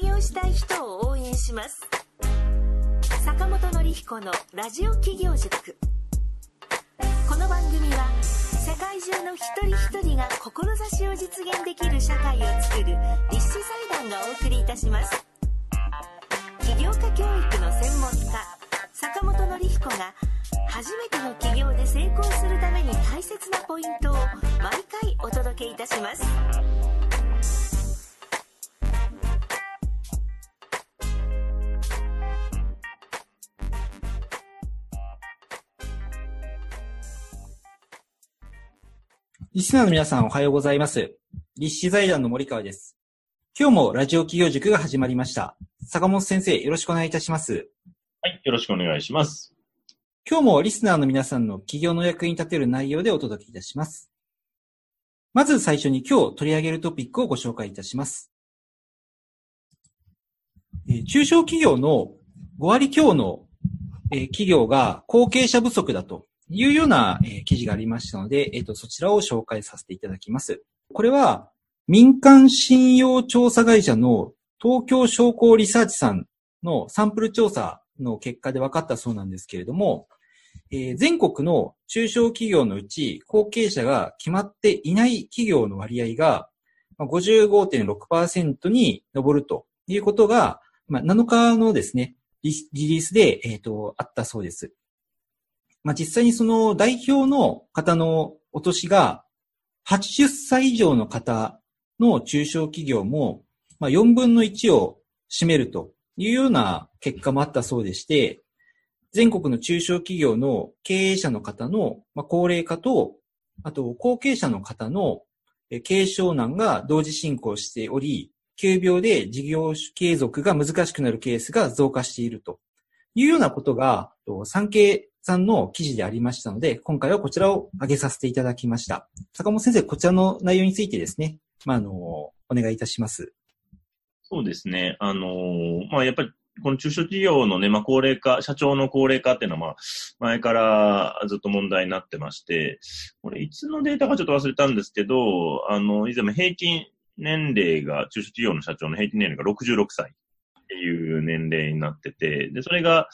起業したい人を応援します。坂本典彦のラジオ企業塾。この番組は世界中の一人一人が志を実現できる社会を作る立志財団がお送りいたします。起業家教育の専門家坂本典彦が初めての起業で成功するために大切なポイントを毎回お届けいたします。リスナーの皆さんおはようございます。立志財団の森川です。今日もラジオ企業塾が始まりました。坂本先生、よろしくお願いいたします。はい、よろしくお願いします。今日もリスナーの皆さんの企業の役に立てる内容でお届けいたします。まず最初に今日取り上げるトピックをご紹介いたします。えー中小企業の5割強の、えー企業が後継者不足だというような、え記事がありましたので、えっ、と、そちらを紹介させていただきます。これは民間信用調査会社の東京商工リサーチさんのサンプル調査の結果で分かったそうなんですけれども、えー全国の中小企業のうち後継者が決まっていない企業の割合が55.6%に上るということが、まあ、7日のですね、リリースで、えっ、と、あったそうです。まあ、実際にその代表の方のお年が80歳以上の方の中小企業も、まあ、4分の1を占めるというような結果もあったそうでして、全国の中小企業の経営者の方のま高齢化と、あと後継者の方のえ軽症難が同時進行しており、急病で事業継続が難しくなるケースが増加しているというようなことが、産経さんの記事でありましたので、今回はこちらを挙げさせていただきました。坂本先生、こちらの内容についてですね、まあ、あの、お願いいたします。そうですね。あのーまあ、やっぱり、この中小企業のね、まあ、高齢化、社長の高齢化っていうのは、まあ、前からずっと問題になってまして、これ、いつのデータかちょっと忘れたんですけど、あの、以前も平均年齢が、中小企業の社長の平均年齢が66歳っていう年齢になってて、で、それが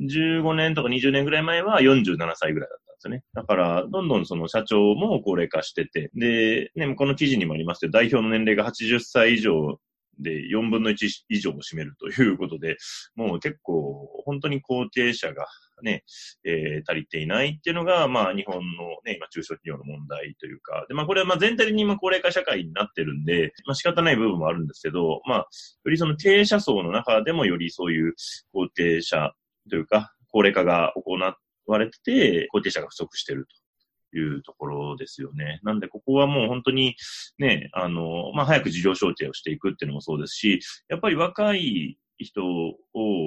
15年とか20年ぐらい前は47歳ぐらいだったんですよね。だから、どんどんその社長も高齢化してて、で、ね、この記事にもありますけど、代表の年齢が80歳以上で4分の1以上を占めるということで、もう結構、本当に後継者がね、えー足りていないっていうのが、まあ、日本のね、今、中小企業の問題というか、で、まあ、これはまあ全体的に今、高齢化社会になってるんで、まあ、仕方ない部分もあるんですけど、まあ、よりその経営者層の中でもよりそういう後継者というか、高齢化が行われてて、後継者が不足してるというところですよね。なんで、ここはもう本当にね、あの、まあ、早く事業承継をしていくっていうのもそうですし、やっぱり若い人を、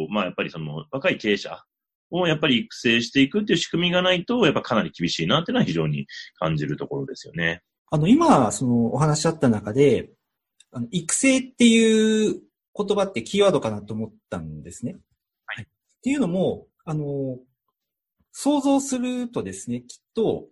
まあ、やっぱりその、若い経営者をやっぱり育成していくっていう仕組みがないと、やっぱかなり厳しいなっていうのは非常に感じるところですよね。あの、今、そのお話しあった中で、あの育成っていう言葉ってキーワードかなと思ったんですね。っていうのも、あの、想像するとですね、きっと、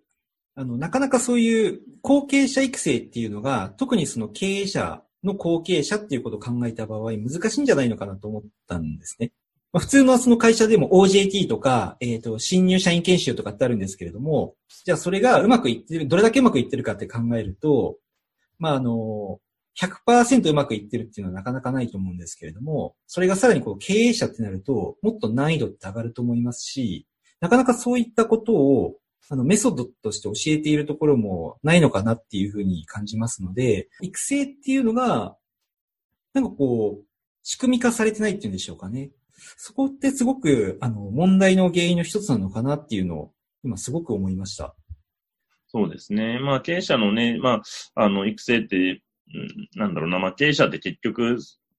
あの、なかなかそういう後継者育成っていうのが、特にその経営者の後継者っていうことを考えた場合、難しいんじゃないのかなと思ったんですね。まあ、普通のその会社でも OJT とか、えっ、と、新入社員研修とかってあるんですけれども、じゃあそれがうまくいってる、どれだけうまくいってるかって考えると、まあ、あの、100%うまくいってるっていうのはなかなかないと思うんですけれども、それがさらにこう経営者ってなると、もっと難易度って上がると思いますし、なかなかそういったことを、あの、メソッドとして教えているところもないのかなっていうふうに感じますので、育成っていうのが、なんかこう、仕組み化されてないっていうんでしょうかね。そこってすごく、あの、問題の原因の一つなのかなっていうのを、今すごく思いました。そうですね。まあ、経営者のね、まあ、あの、育成って、なんだろうな、まあ、経営者って結局、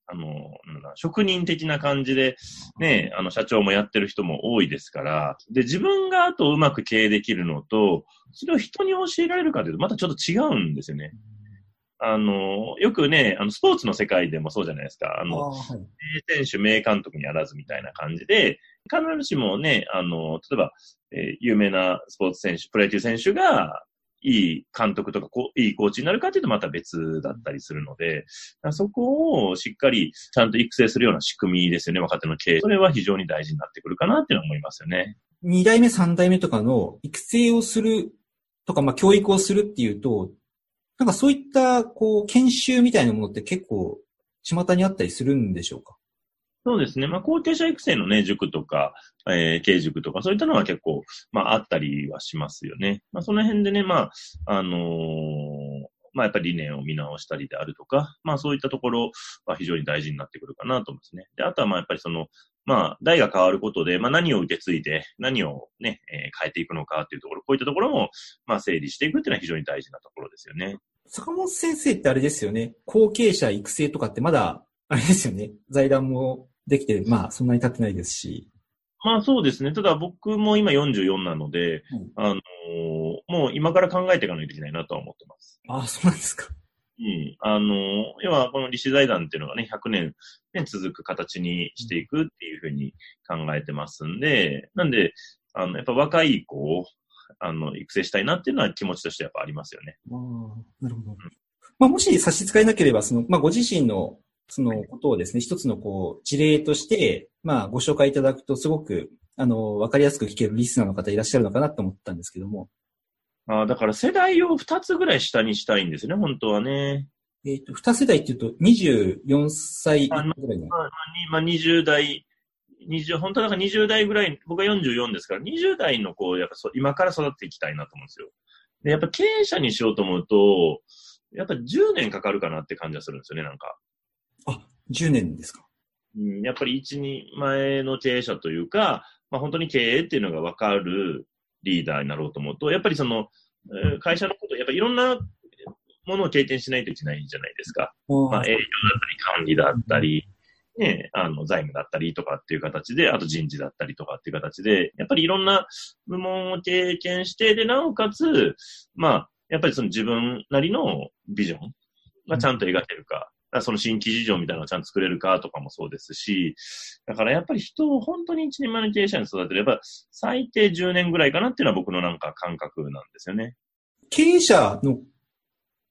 あの、なんだ職人的な感じで、ね、あの、社長もやってる人も多いですから、で、自分があとうまく経営できるのと、それを人に教えられるかというと、またちょっと違うんですよね。あの、よくね、あの、スポーツの世界でもそうじゃないですか。あの、はい。名選手、名監督にあらずみたいな感じで、必ずしもね、あの、例えば、えー有名なスポーツ選手、プロ野球選手が、いい監督とかこう、いいコーチになるかっていうとまた別だったりするので、そこをしっかりちゃんと育成するような仕組みですよね、若手の経営。それは非常に大事になってくるかなっていうのは思いますよね。二代目、三代目とかの育成をするとか、まあ、教育をするっていうと、なんかそういった、こう、研修みたいなものって結構、巷にあったりするんでしょうか？そうですね。まあ、後継者育成のね、塾とか、えー、経塾とか、そういったのは結構、まあ、あったりはしますよね。まあ、その辺でね、まあ、あのー、まあ、やっぱり理念を見直したりであるとか、まあ、そういったところは非常に大事になってくるかなと思いますね。で、あとは、まあ、やっぱりその、まあ、代が変わることで、まあ、何を受け継いで、何をね、えー、変えていくのかっていうところ、こういったところも、まあ、整理していくっていうのは非常に大事なところですよね。坂本先生ってあれですよね。後継者育成とかってまだ、あれですよね。財団もできて、まあ、そんなに経ってないですし。まあそうですね。ただ僕も今44なので、うん、あのー、もう今から考えていかないといけないなとは思ってます。ああ、そうなんですか。うん。あのー、要はこの利子財団っていうのがね、100年、ね、続く形にしていくっていうふうに考えてますんで、なんで、あの、やっぱ若い子を、あの、育成したいなっていうのは気持ちとしてやっぱありますよね。ああ、なるほど。うん、まあもし差し支えなければ、その、まあご自身のそのことをですね、一つのこう、事例として、まあ、ご紹介いただくと、すごく、あの、わかりやすく聞けるリスナーの方いらっしゃるのかなと思ったんですけども。ああ、だから世代を二つぐらい下にしたいんですね、本当はね。えっ、ー、と、二世代っていうと、24歳ぐらいの。まあ、まあ、20代、20、本当はだから20代ぐらい、僕は44ですから、20代の子をやっぱそ今から育っていきたいなと思うんですよ。で、やっぱ経営者にしようと思うと、やっぱ10年かかるかなって感じはするんですよね、なんか。あ、10年ですか。うん、やっぱり一、二前の経営者というか、まあ本当に経営っていうのが分かるリーダーになろうと思うと、やっぱりその、えー、会社のこと、やっぱりいろんなものを経験しないといけないじゃないですか。まあ営業だったり管理だったり、ね、あの、財務だったりとかっていう形で、あと人事だったりとかっていう形で、やっぱりいろんな部門を経験して、で、なおかつ、まあ、やっぱりその自分なりのビジョンがちゃんと描けるか。その新規事情みたいなのをちゃんと作れるかとかもそうですし、だからやっぱり人を本当に一人前の経営者に育てれば、最低10年ぐらいかなっていうのは僕のなんか感覚なんですよね。経営者の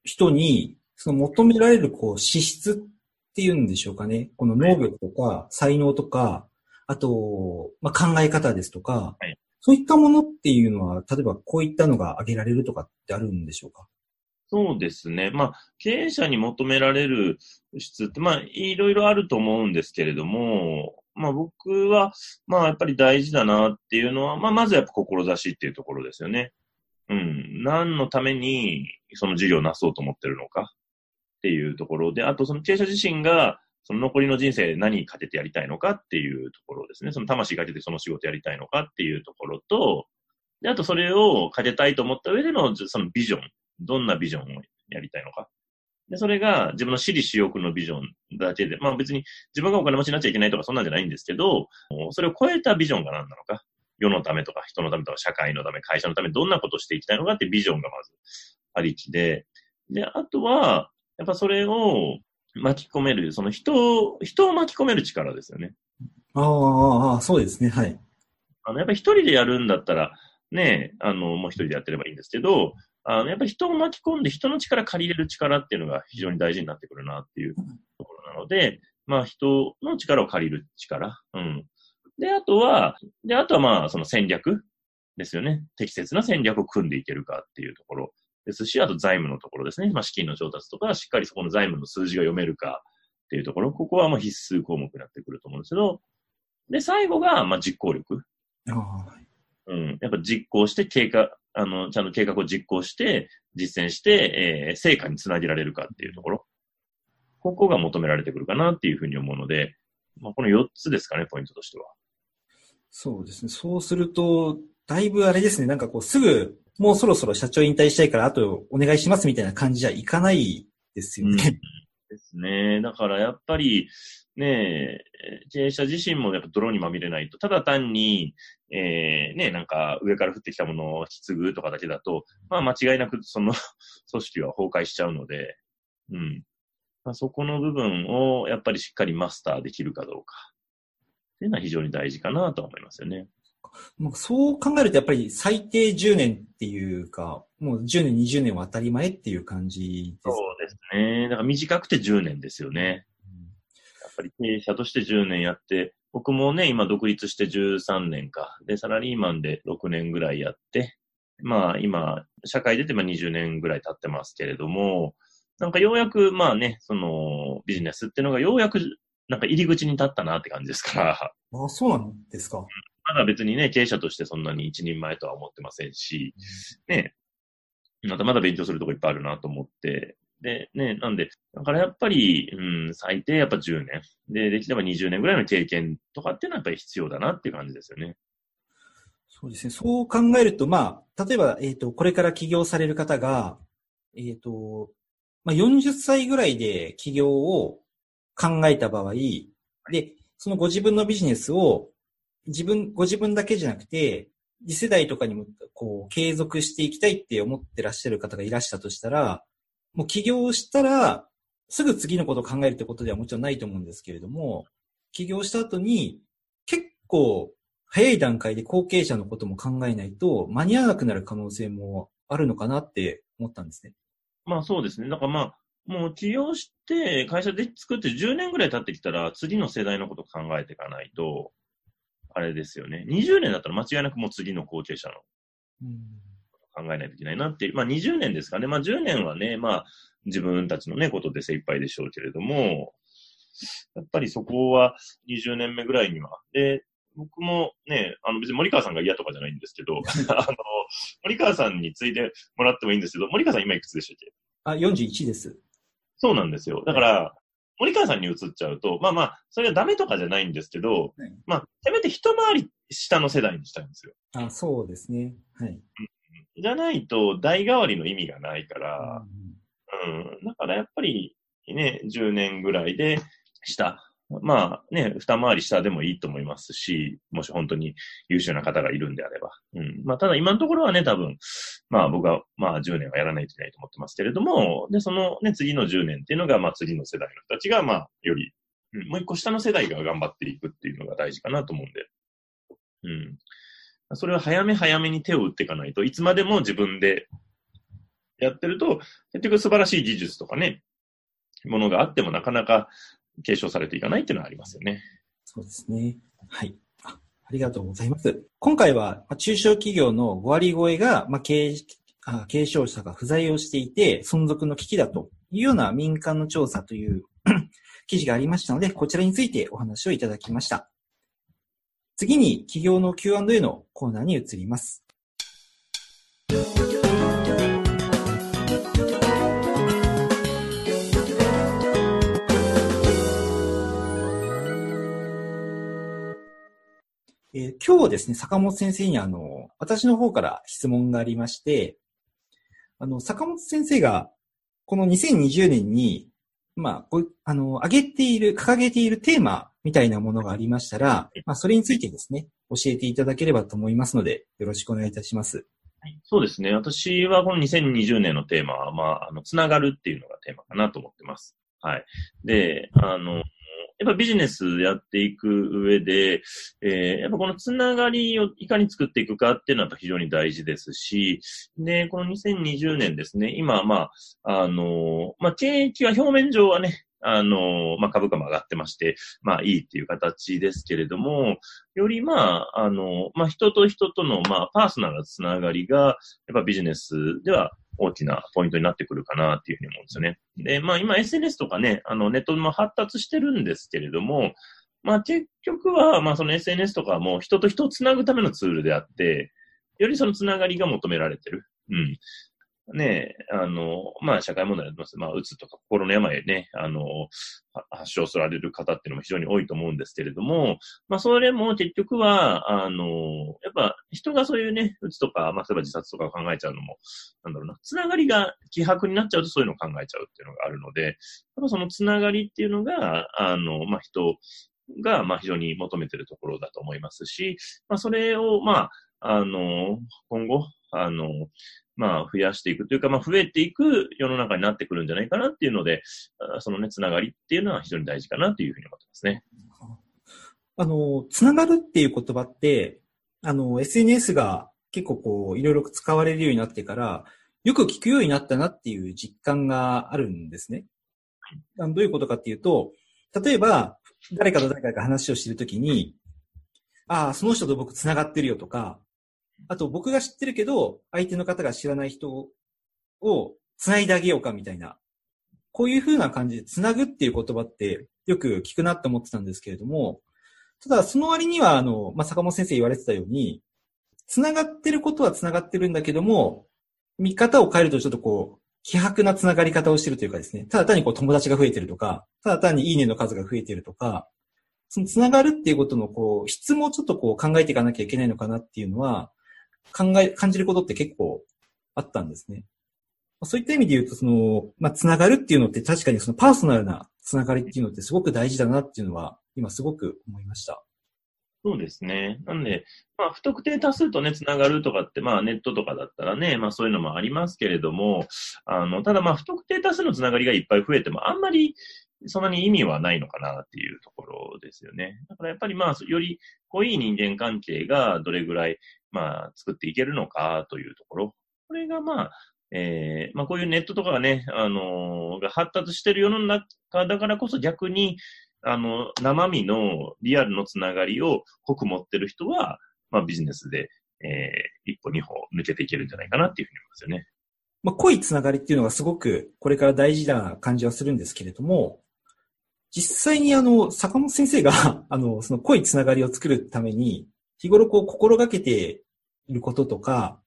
人に、その求められるこう資質っていうんでしょうかね。この能力とか才能とか、あと、まあ、考え方ですとか、はい、そういったものっていうのは、例えばこういったのが挙げられるとかってあるんでしょうか？そうですね。まあ、経営者に求められる質って、まあ、いろいろあると思うんですけれども、まあ僕は、まあやっぱり大事だなっていうのは、まあまずやっぱ志っていうところですよね。うん。何のためにその事業をなそうと思ってるのかっていうところで、あとその経営者自身が、その残りの人生何にかけてやりたいのかっていうところですね。その魂かけてその仕事やりたいのかっていうところと、で、あとそれをかけたいと思った上でのそのビジョン。どんなビジョンをやりたいのか。で、それが自分の私利私欲のビジョンだけで、まあ別に自分がお金持ちになっちゃいけないとかそんなんじゃないんですけど、それを超えたビジョンが何なのか。世のためとか人のためとか社会のため、会社のためどんなことをしていきたいのかってビジョンがまずありきで、で、あとは、やっぱそれを巻き込める、その人を、人を巻き込める力ですよね。ああ、そうですね、はい。あの、やっぱり一人でやるんだったら、ね、あの、もう一人でやってればいいんですけど、あの、やっぱり人を巻き込んで人の力借りれる力っていうのが非常に大事になってくるなっていうところなので、まあ人の力を借りる力。うん。で、あとは、で、あとはまあその戦略ですよね。適切な戦略を組んでいけるかっていうところですし、あと財務のところですね。まあ資金の調達とか、しっかりそこの財務の数字が読めるかっていうところ、ここはまあ必須項目になってくると思うんですけど、で、最後がまあ実行力。うん。やっぱ実行して経過、あの、ちゃんと計画を実行して、実践して、えー、成果につなげられるかっていうところ。ここが求められてくるかなっていうふうに思うので、まあ、この4つですかね、ポイントとしては。そうですね。そうすると、だいぶあれですね、なんかこう、すぐ、もうそろそろ社長引退したいから、あとお願いしますみたいな感じじゃいかないですよね。うん、ですね。だからやっぱり、ね経営者自身もやっぱ泥にまみれないと、ただ単に、えー、ね、なんか上から降ってきたものを引き継ぐとかだけだと、まあ間違いなくその 組織は崩壊しちゃうので、うん。まあ、そこの部分をやっぱりしっかりマスターできるかどうか。っていうのは非常に大事かなと思いますよね。もうそう考えるとやっぱり最低10年っていうか、もう10年、20年は当たり前っていう感じです。そうですね。だから短くて10年ですよね。やっぱり経営者として10年やって、僕もね、今独立して13年か。で、サラリーマンで6年ぐらいやって、まあ今、社会出てまあ20年ぐらい経ってますけれども、なんかようやくまあね、そのビジネスっていうのがようやくなんか入り口に立ったなって感じですから、あ、そうなんですか。まだ別にね、経営者としてそんなに一人前とは思ってませんし、ね、まだまだ勉強するとこいっぱいあるなと思って、で、ね、なんで、だからやっぱり、うん、最低やっぱ10年。で、できれば20年ぐらいの経験とかっていうのはやっぱり必要だなっていう感じですよね。そうですね。そう考えると、まあ、例えば、えっ、と、これから起業される方が、えっ、と、まあ、40歳ぐらいで起業を考えた場合、で、そのご自分のビジネスを、自分、ご自分だけじゃなくて、次世代とかにも、こう、継続していきたいって思ってらっしゃる方がいらしたとしたら、もう起業したら、すぐ次のことを考えるってことではもちろんないと思うんですけれども、起業した後に、結構、早い段階で後継者のことも考えないと、間に合わなくなる可能性もあるのかなって思ったんですね。まあそうですね。だからまあ、もう起業して会社で作って10年ぐらい経ってきたら次の世代のことを考えていかないと、あれですよね。20年だったら間違いなくもう次の後継者の考えないといけないなっていう。まあ20年ですかね。まあ10年はね、まあ自分たちのね、ことで精一杯でしょうけれども、やっぱりそこは20年目ぐらいには。で、僕もね、あの別に森川さんが嫌とかじゃないんですけど、あの、森川さんについてもらってもいいんですけど、森川さん今いくつでしたっけ？あ、41です。そうなんですよ。だから、森川さんに移っちゃうと、まあまあ、それはダメとかじゃないんですけど、はいまあ、せめて一回り下の世代にしたいんですよ。あ、そうですね。はい。じゃないと、代替わりの意味がないから、うん。だからやっぱり、ね、10年ぐらいで下。まあね、二回り下でもいいと思いますし、もし本当に優秀な方がいるんであれば。うん。まあただ今のところはね、多分、まあ僕はまあ10年はやらないといけないと思ってますけれども、で、そのね、次の10年っていうのが、まあ次の世代の人たちが、まあより、うん、もう一個下の世代が頑張っていくっていうのが大事かなと思うんで。うん。それは早め早めに手を打っていかないといつまでも自分でやってると、結局素晴らしい技術とかね、ものがあってもなかなか継承されていかないっていうのはありますよね。そうですね。はい。あありがとうございます。今回は、中小企業の5割超えが、まあ、経営あ継承者が不在をしていて、存続の危機だというような民間の調査という 記事がありましたので、こちらについてお話をいただきました。次に、企業の Q&A のコーナーに移ります。えー今日ですね、坂本先生にあの、私の方から質問がありまして、あの、坂本先生が、この2020年に、まあ、ごあの、挙げている、掲げているテーマみたいなものがありましたら、まあ、それについてですね、教えていただければと思いますので、よろしくお願いいたします。そうですね。私はこの2020年のテーマは、まあ、あの、つながるっていうのがテーマかなと思ってます。はい。で、あの、やっぱビジネスやっていく上で、えーやっぱこのつながりをいかに作っていくかっていうのは非常に大事ですし、で、この2020年ですね、今、まあ、あの、まあ、景気は表面上はね、あの、まあ、株価も上がってまして、まあ、いいっていう形ですけれども、よりまあ、あの、まあ、人と人との、まあ、パーソナルなつながりが、やっぱビジネスでは大きなポイントになってくるかなっていうふうに思うんですよね。で、まあ今 SNS とかね、あのネットも発達してるんですけれども、まあ結局は、まあその SNS とかも人と人をつなぐためのツールであって、よりそのつながりが求められてる。うん。ね、あの、まあ社会問題になってます。まあ、うつとか心の病ね、あの、発症される方っていうのも非常に多いと思うんですけれども、まあそれも結局は、あの、やっぱ人がそういうね、うつとか、まあ例えば自殺とかを考えちゃうのも、なんだろうな、つながりが希薄になっちゃうとそういうのを考えちゃうっていうのがあるので、やっぱそのつながりっていうのが、あの、まあ人が、まあ非常に求めてるところだと思いますし、まあそれを、まあ、あの、今後、あの、まあ、増やしていくというか、まあ、増えていく世の中になってくるんじゃないかなっていうので、そのね、つながりっていうのは非常に大事かなというふうに思ってますね。あの、つながるっていう言葉って、あの、SNS が結構こう、いろいろ使われるようになってから、よく聞くようになったなっていう実感があるんですね。どういうことかっていうと、例えば、誰かと誰かが話をしているときに、ああ、その人と僕繋がってるよとか、あと僕が知ってるけど、相手の方が知らない人を繋いであげようかみたいな。こういう風な感じで繋ぐっていう言葉ってよく聞くなって思ってたんですけれども、ただその割には、あの、まあ、坂本先生言われてたように、繋がってることは繋がってるんだけども、見方を変えるとちょっとこう、希薄な繋がり方をしてるというかですね、ただ単にこう友達が増えてるとか、ただ単にいいねの数が増えてるとか、その繋がるっていうことのこう、質もちょっとこう考えていかなきゃいけないのかなっていうのは、考え、感じることって結構あったんですね。そういった意味で言うと、その、まあ、つながるっていうのって確かにそのパーソナルなつながりっていうのってすごく大事だなっていうのは、今すごく思いました。そうですね。なんで、まあ、不特定多数とね、つながるとかって、まあ、ネットとかだったらね、まあ、そういうのもありますけれども、あの、ただまあ、不特定多数のつながりがいっぱい増えても、あんまり、そんなに意味はないのかなっていうところですよね。だからやっぱりまあ、より濃い人間関係がどれぐらい、まあ、作っていけるのかというところ。これがまあ、えー、まあこういうネットとかがね、あのー、が発達してる世の中だからこそ逆に、あの、生身のリアルのつながりを濃く持ってる人は、まあビジネスで、えー、一歩二歩抜けていけるんじゃないかなっていうふうに思いますよね。まあ濃いつながりっていうのがすごくこれから大事な感じはするんですけれども、実際にあの、坂本先生があの、その濃いつながりを作るために、日頃こう心がけてることとか、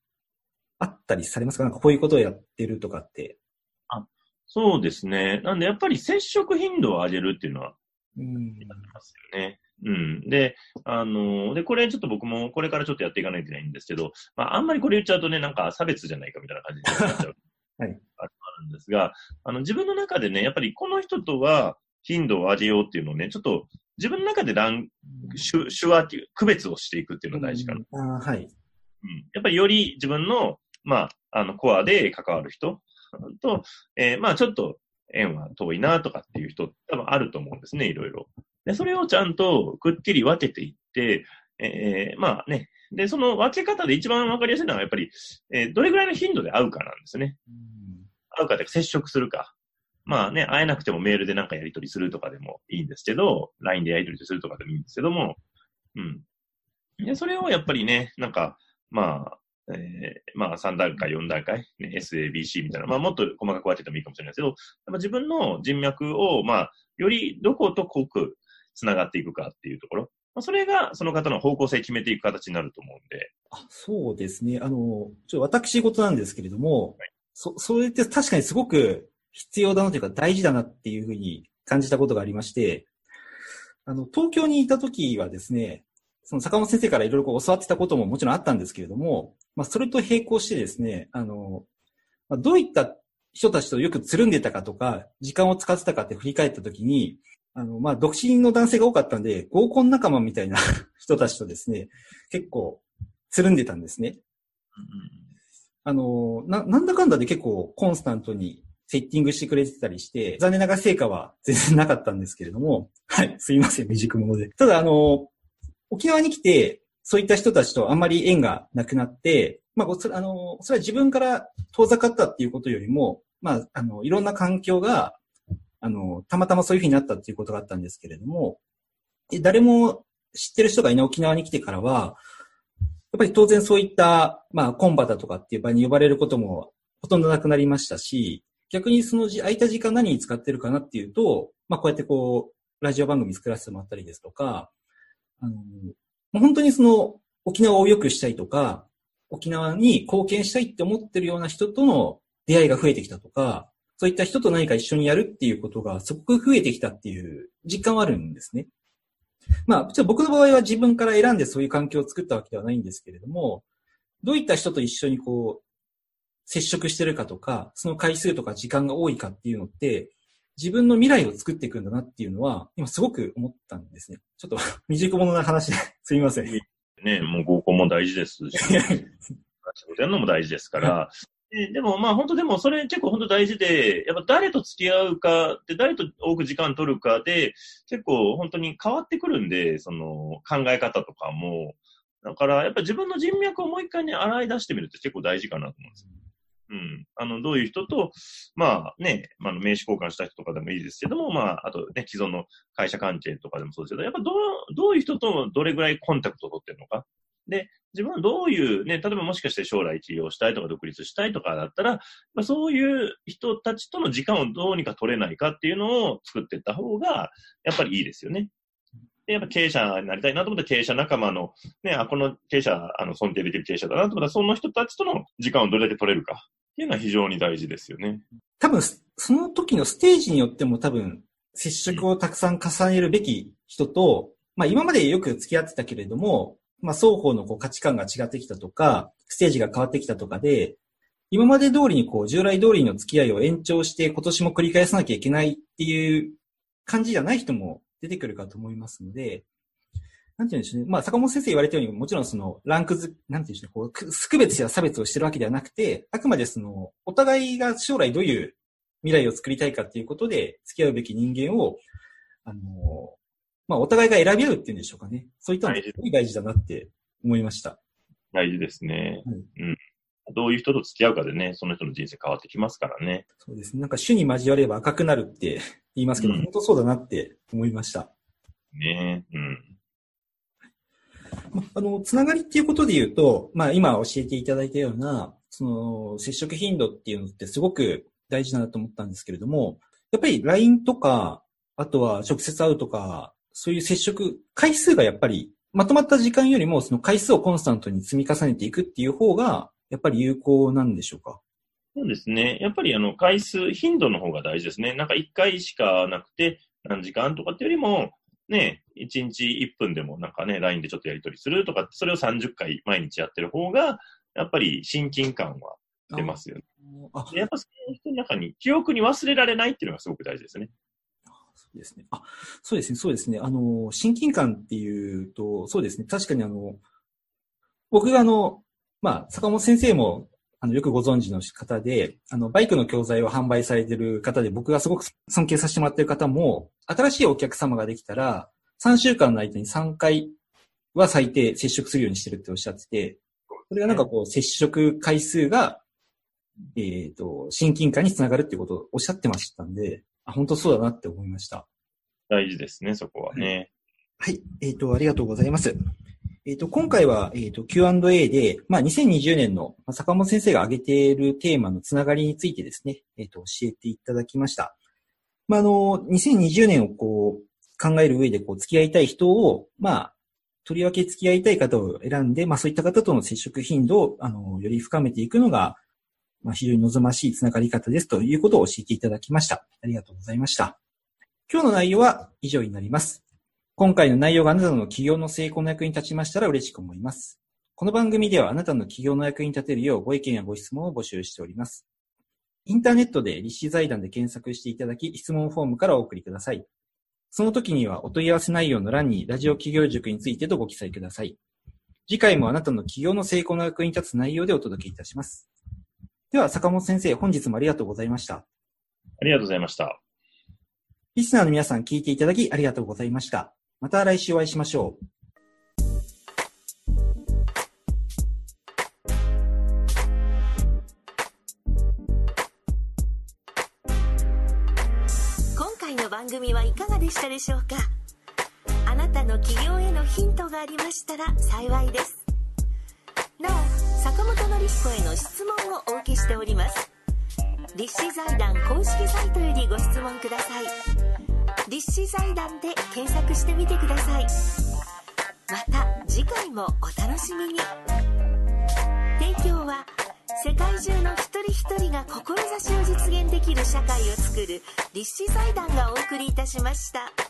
あったりされますか？なんかこういうことをやってるとかって。あ、そうですね。なんでやっぱり接触頻度を上げるっていうのは、うん。ますよね。うん。で、あの、で、これちょっと僕もこれからちょっとやっていかないといけないんですけど、まあ、あんまりこれ言っちゃうとね、なんか差別じゃないかみたいな感じになっちゃう。はい。あるんですが、あの、自分の中でね、やっぱりこの人とは頻度を上げようっていうのをね、ちょっと自分の中でラン、手手話っていう、区別をしていくっていうのが大事かな。うん、あはい。うん。やっぱりより自分のまあ、あの、コアで関わる人と、えー、まあ、ちょっと縁は遠いなとかっていう人多分あると思うんですね、いろいろ。で、それをちゃんとくっきり分けていって、えー、まあね。で、その分け方で一番わかりやすいのは、やっぱり、えー、どれぐらいの頻度で会うかなんですね。会うかで接触するか。まあね、会えなくてもメールでなんかやり取りするとかでもいいんですけど、LINE でやり取りするとかでもいいんですけども、うん。で、それをやっぱりね、なんか、まあ、えー、まあ3段階、4段階、ね、SABC みたいな、まあもっと細かく分けてもいいかもしれないですけど、やっぱ自分の人脈を、まあ、よりどこと濃く繋がっていくかっていうところ、まあ、それがその方の方向性決めていく形になると思うんで。あそうですね。あの、ちょ私事なんですけれども、はい、そ、それって確かにすごく必要だなというか大事だなっていうふうに感じたことがありまして、あの、東京にいた時はですね、その坂本先生からいろいろ教わってたことももちろんあったんですけれども、まあ、それと並行してですね、あの、まあ、どういった人たちとよくつるんでたかとか、時間を使ってたかって振り返ったときに、あの、まあ、独身の男性が多かったんで、合コン仲間みたいな 人たちとですね、結構、つるんでたんですね。あの、な、なんだかんだで結構コンスタントにセッティングしてくれてたりして、残念ながら成果は全然なかったんですけれども、はい、すいません、未熟者で。ただ、あの、沖縄に来て、そういった人たちとあんまり縁がなくなって、まあ、あの、それは自分から遠ざかったっていうことよりも、まあ、あの、いろんな環境が、あの、たまたまそういうふうになったっていうことがあったんですけれども、誰も知ってる人がいない沖縄に来てからは、やっぱり当然そういった、まあ、コンバだとかっていう場に呼ばれることもほとんどなくなりましたし、逆にその空いた時間何に使ってるかなっていうと、まあ、こうやってこう、ラジオ番組作らせてもらったりですとか、あの、本当にその沖縄を良くしたいとか、沖縄に貢献したいって思ってるような人との出会いが増えてきたとか、そういった人と何か一緒にやるっていうことがすごく増えてきたっていう実感はあるんですね。まあ、僕の場合は自分から選んでそういう環境を作ったわけではないんですけれども、どういった人と一緒にこう、接触してるかとか、その回数とか時間が多いかっていうのって、自分の未来を作っていくんだなっていうのは、今すごく思ったんですね。ちょっと 未熟者な話で すみません。ね、もう合コンも大事ですし、仕事やるのも大事ですから、ででもまあ本当でもそれ結構本当大事で、やっぱ誰と付き合うかで、誰と多く時間取るかで、結構本当に変わってくるんで、その考え方とかも、だから、やっぱり自分の人脈をもう一回ね、洗い出してみるって結構大事かなと思うんですよ。うん。あの、どういう人と、まあね、まあ、名刺交換した人とかでもいいですけども、まあ、あとね、既存の会社関係とかでもそうですけど、やっぱどう、どういう人とどれぐらいコンタクトを取ってるのか。で、自分はどういう、ね、例えばもしかして将来起業したいとか独立したいとかだったら、まあ、そういう人たちとの時間をどうにか取れないかっていうのを作っていった方が、やっぱりいいですよね。やっぱ経営者になりたいなと思ったら経営者仲間の、ね、あ、この経営者、あの、尊敬できる経営者だなと思ったら、その人たちとの時間をどれだけ取れるかっていうのは非常に大事ですよね。多分、その時のステージによっても多分、接触をたくさん重ねるべき人と、まあ今までよく付き合ってたけれども、まあ双方のこう価値観が違ってきたとか、ステージが変わってきたとかで、今まで通りにこう従来通りの付き合いを延長して今年も繰り返さなきゃいけないっていう感じじゃない人も出てくるかと思いますので、なんて言うんでしょうね。まあ、坂本先生言われたように、もちろんその、ランクず、なんて言うんでしょうね。こう、く区別や差別をしてるわけではなくて、あくまでその、お互いが将来どういう未来を作りたいかっていうことで、付き合うべき人間を、あの、まあ、お互いが選び合うっていうんでしょうかね。そういったのがすごい大事だなって思いました。大事ですね。はいうん。どういう人と付き合うかでね、その人の人生変わってきますからね。そうですね。なんか種に交われば赤くなるって言いますけど、うん本当そうだなって思いました。ねうん。まあの、つながりっていうことで言うと、まあ今教えていただいたような、その、接触頻度っていうのってすごく大事だなと思ったんですけれども、やっぱり LINE とか、あとは直接会うとか、そういう接触、回数がやっぱり、まとまった時間よりもその回数をコンスタントに積み重ねていくっていう方が、やっぱり有効なんでしょうか？そうですね。やっぱりあの、回数、頻度の方が大事ですね。なんか一回しかなくて何時間とかってよりも、ね、1日1分でもなんかね、LINE でちょっとやり取りするとか、それを30回毎日やってる方が、やっぱり親近感は出ますよね。やっぱその人の中に記憶に忘れられないっていうのがすごく大事ですね。そうですね。あ、そうですね、そうですね。あの、親近感っていうと、そうですね。確かにあの、僕があの、まあ、坂本先生も、あの、よくご存知の方で、あの、バイクの教材を販売されてる方で、僕がすごく尊敬させてもらってる方も、新しいお客様ができたら、3週間の間に3回は最低接触するようにしてるっておっしゃってて、それがなんかこう、接触回数が、えっ、と、親近感につながるっていうことをおっしゃってましたんで、あ、本当そうだなって思いました。大事ですね、そこはね。はい。えっ、と、ありがとうございます。えっ、と、今回は、えっ、と、Q&A で、まあ、2020年の坂本先生が挙げているテーマのつながりについてですね、えっ、と、教えていただきました。まあ、あの、2020年をこう、考える上で、こう、付き合いたい人を、まあ、とりわけ付き合いたい方を選んで、まあ、そういった方との接触頻度を、あの、より深めていくのが、まあ、非常に望ましいつながり方ですということを教えていただきました。ありがとうございました。今日の内容は以上になります。今回の内容があなたの企業の成功の役に立ちましたら嬉しく思います。この番組ではあなたの企業の役に立てるようご意見やご質問を募集しております。インターネットで立志財団で検索していただき、質問フォームからお送りください。その時にはお問い合わせ内容の欄にラジオ企業塾についてとご記載ください。次回もあなたの企業の成功の役に立つ内容でお届けいたします。では、坂本先生、本日もありがとうございました。ありがとうございました。リスナーの皆さん聞いていただきありがとうございました。また来週お会いしましょう。今回の番組はいかがでしたでしょうか？あなたの起業へのヒントがありましたら幸いです。なお坂本典彦への質問をお受けしております。立志財団公式サイトよりご質問ください。立志財団で検索してみてくださいまた次回もお楽しみに提供は世界中の一人一人が志を実現できる社会をつくる立志財団がお送りいたしました。